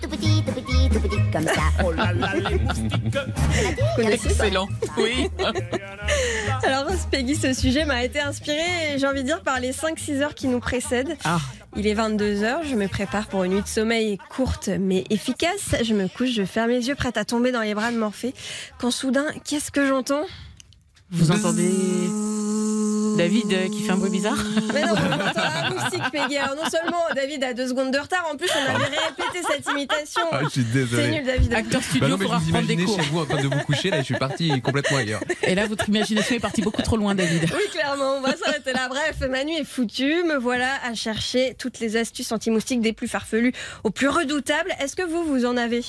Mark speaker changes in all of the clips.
Speaker 1: Tout petit, tout petit, tout petit, comme ça.
Speaker 2: Oh là là, les moustiques.
Speaker 3: Excellent. Oui.
Speaker 4: Alors, Peggy, ce sujet m'a été inspiré, j'ai envie de dire, par les 5-6 heures qui nous précèdent.
Speaker 3: Ah.
Speaker 4: Il est 22h, je me prépare pour une nuit de sommeil courte mais efficace. Je me couche, je ferme les yeux, prête à tomber dans les bras de Morphée. Quand soudain, qu'est-ce que j'entends?
Speaker 3: Vous entendez David euh, qui fait un bruit bizarre
Speaker 4: Mais non, on entend un moustique, Peggy. Alors, non seulement David a deux secondes de retard, en plus, on avait répété cette imitation.
Speaker 5: Ah, je suis
Speaker 4: C'est
Speaker 5: désolé.
Speaker 4: nul, David.
Speaker 3: Acteur
Speaker 5: Bah
Speaker 3: studio,
Speaker 5: non, mais vous
Speaker 3: reprendre des
Speaker 5: imaginez
Speaker 3: cours.
Speaker 5: chez vous en train de vous coucher, là, je suis parti complètement ailleurs.
Speaker 3: Et là, votre imagination est partie beaucoup trop loin, David.
Speaker 4: Oui, clairement, on va s'arrêter là. Bref, ma nuit est foutue. Me voilà à chercher toutes les astuces anti-moustiques des plus farfelues aux plus redoutables. Est-ce que vous, vous en avez?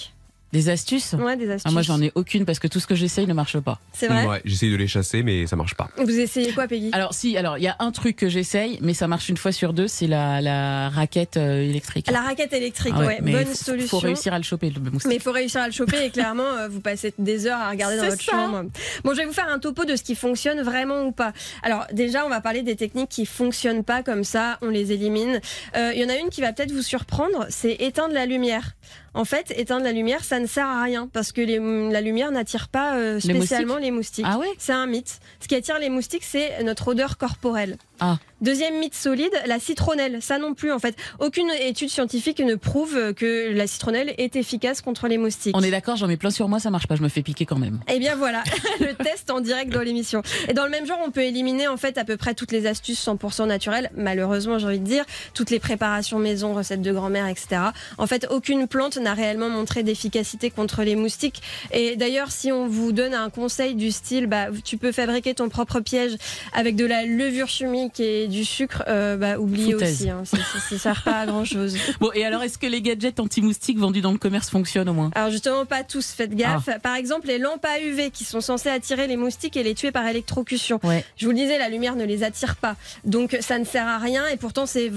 Speaker 3: Des astuces
Speaker 4: Ouais, des astuces.
Speaker 3: Ah, Moi, j'en ai aucune parce que tout ce que j'essaye ne marche pas.
Speaker 4: C'est vrai
Speaker 5: Ouais, j'essaye de les chasser, mais ça marche pas.
Speaker 4: Vous essayez quoi, Peggy?
Speaker 3: Alors, si, alors, il y a un truc que j'essaye, mais ça marche une fois sur deux, c'est la, la raquette euh, électrique.
Speaker 4: La raquette électrique,
Speaker 3: Ah
Speaker 4: ouais,
Speaker 3: mais
Speaker 4: bonne
Speaker 3: faut-
Speaker 4: solution.
Speaker 3: Faut réussir à le choper, le moustique.
Speaker 4: Mais il faut réussir à le choper et clairement, euh, vous passez des heures à regarder dans
Speaker 3: C'est
Speaker 4: votre
Speaker 3: ça.
Speaker 4: chambre. Bon, je vais vous faire un topo de ce qui fonctionne vraiment ou pas. Alors déjà, on va parler des techniques qui fonctionnent pas comme ça, on les élimine. Euh, Il y en a une qui va peut-être vous surprendre, c'est éteindre la lumière. En fait, éteindre la lumière, ça ne sert à rien parce que les- la lumière n'attire pas euh,
Speaker 3: Les
Speaker 4: spécialement les moustiques.
Speaker 3: Ah ouais?
Speaker 4: C'est un mythe. Ce qui attire les moustiques, c'est notre odeur corporelle.
Speaker 3: Ah.
Speaker 4: Deuxième mythe solide, la citronnelle. Ça non plus, en fait. Aucune étude scientifique ne prouve que la citronnelle est efficace contre les moustiques.
Speaker 3: On est d'accord, j'en mets plein sur moi, ça marche pas, je me fais piquer quand même.
Speaker 4: Eh bien voilà, le test en direct dans l'émission. Et dans le même genre, on peut éliminer en fait à peu près toutes les astuces 100% naturelles. Malheureusement, j'ai envie de dire, toutes les préparations maison, recettes de grand-mère, etc. En fait, aucune plante n'a réellement montré d'efficacité contre les moustiques. Et d'ailleurs, si on vous donne un conseil du style, bah, tu peux fabriquer ton propre piège avec de la levure chimique et du sucre, euh, bah, oubliez
Speaker 3: Foutaise.
Speaker 4: aussi. Hein, ça, ça sert pas à grand chose.
Speaker 3: Bon, et alors, est-ce que les gadgets anti-moustiques vendus dans le commerce fonctionnent au moins?
Speaker 4: Alors justement, pas tous, faites gaffe. Par exemple, les lampes à UV qui sont censées attirer les moustiques et les tuer par électrocution.
Speaker 3: Ouais.
Speaker 4: Je vous le disais, la lumière ne les attire pas. Donc ça ne sert à rien et pourtant ces,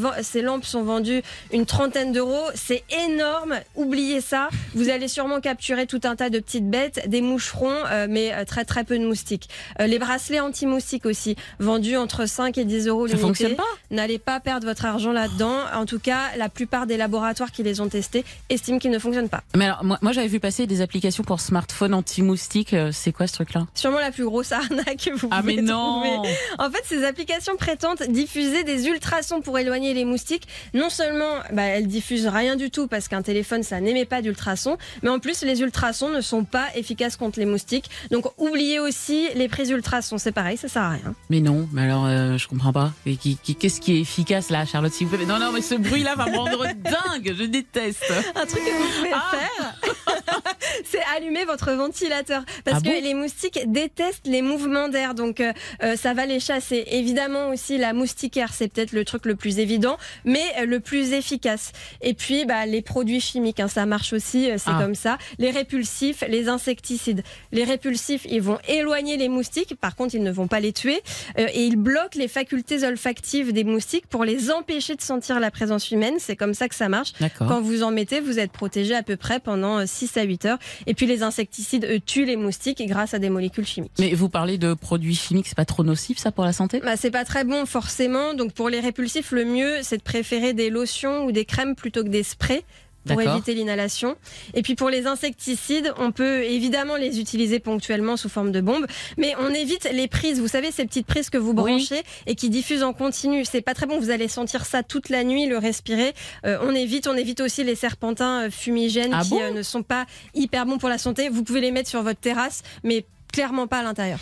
Speaker 4: lampes sont vendues une trentaine d'euros. C'est énorme, oubliez ça. Vous allez sûrement capturer tout un tas de petites bêtes, des moucherons, euh, mais euh, très très peu de moustiques. Euh, les bracelets anti-moustiques aussi, vendus entre 5 et 10 euros
Speaker 3: Ça
Speaker 4: l'unité.
Speaker 3: fonctionne pas
Speaker 4: N'allez pas perdre votre argent là-dedans. En tout cas, la plupart des laboratoires qui les ont testés estiment qu'ils ne fonctionnent pas.
Speaker 3: Mais alors, moi, moi j'avais vu passer des applications pour smartphone anti-moustique. euh, C'est quoi ce truc-là?
Speaker 4: Sûrement la plus grosse arnaque que vous
Speaker 3: Ah, mais non
Speaker 4: trouver. En fait, ces applications prétendent diffuser des ultrasons pour éloigner les moustiques. Non seulement bah, elles diffusent rien du tout parce qu'un téléphone ça n'émet pas d'ultrasons, mais en plus les ultrasons ne sont pas efficaces contre les moustiques. Donc oubliez aussi les prises ultrasons, c'est pareil, ça sert à rien.
Speaker 3: Mais non, mais alors, euh, je comprends pas. Qu'est-ce qui est efficace là, Charlotte, s'il vous plaît Non, non, mais ce bruit-là va me rendre dingue, je déteste.
Speaker 4: Un truc que vous pouvez
Speaker 3: Ah.
Speaker 4: faire, c'est allumer votre ventilateur. Parce
Speaker 3: Ah
Speaker 4: que
Speaker 3: bon
Speaker 4: les moustiques détestent les mouvements d'air. Donc, euh, euh, ça va les chasser. Évidemment aussi, la moustiquaire, c'est peut-être le truc le plus évident, mais euh, le plus efficace. Et puis, bah, les produits chimiques, hein, ça marche aussi, euh, c'est
Speaker 3: Ah.
Speaker 4: comme ça. Les répulsifs, les insecticides. Les répulsifs, ils vont éloigner les moustiques. Par contre, ils ne vont pas les tuer. Euh, et ils bloquent les facultés olfactives des moustiques pour les empêcher de sentir la présence humaine. C'est comme ça que ça marche. Quand vous en mettez, vous êtes protégé à peu près pendant euh, 6 à 8 heures. Et puis les insecticides eux, tuent les moustiques grâce à des molécules chimiques.
Speaker 3: Mais vous parlez de produits chimiques, c'est pas trop nocif ça pour la santé?
Speaker 4: Bah, c'est pas très bon forcément. Donc pour les répulsifs, le mieux c'est de préférer des lotions ou des crèmes plutôt que des sprays pour éviter l'inhalation. Et puis pour les insecticides, on peut évidemment les utiliser ponctuellement sous forme de bombes, mais on évite les prises. Vous savez ces petites prises que vous branchez et qui diffusent en continu. C'est pas très bon. Vous allez sentir ça toute la nuit, le respirer. Euh, on évite. On évite aussi les serpentins euh, fumigènes
Speaker 3: Ah
Speaker 4: qui
Speaker 3: bon
Speaker 4: euh, ne sont pas hyper bons pour la santé. Vous pouvez les mettre sur votre terrasse, mais clairement pas à l'intérieur.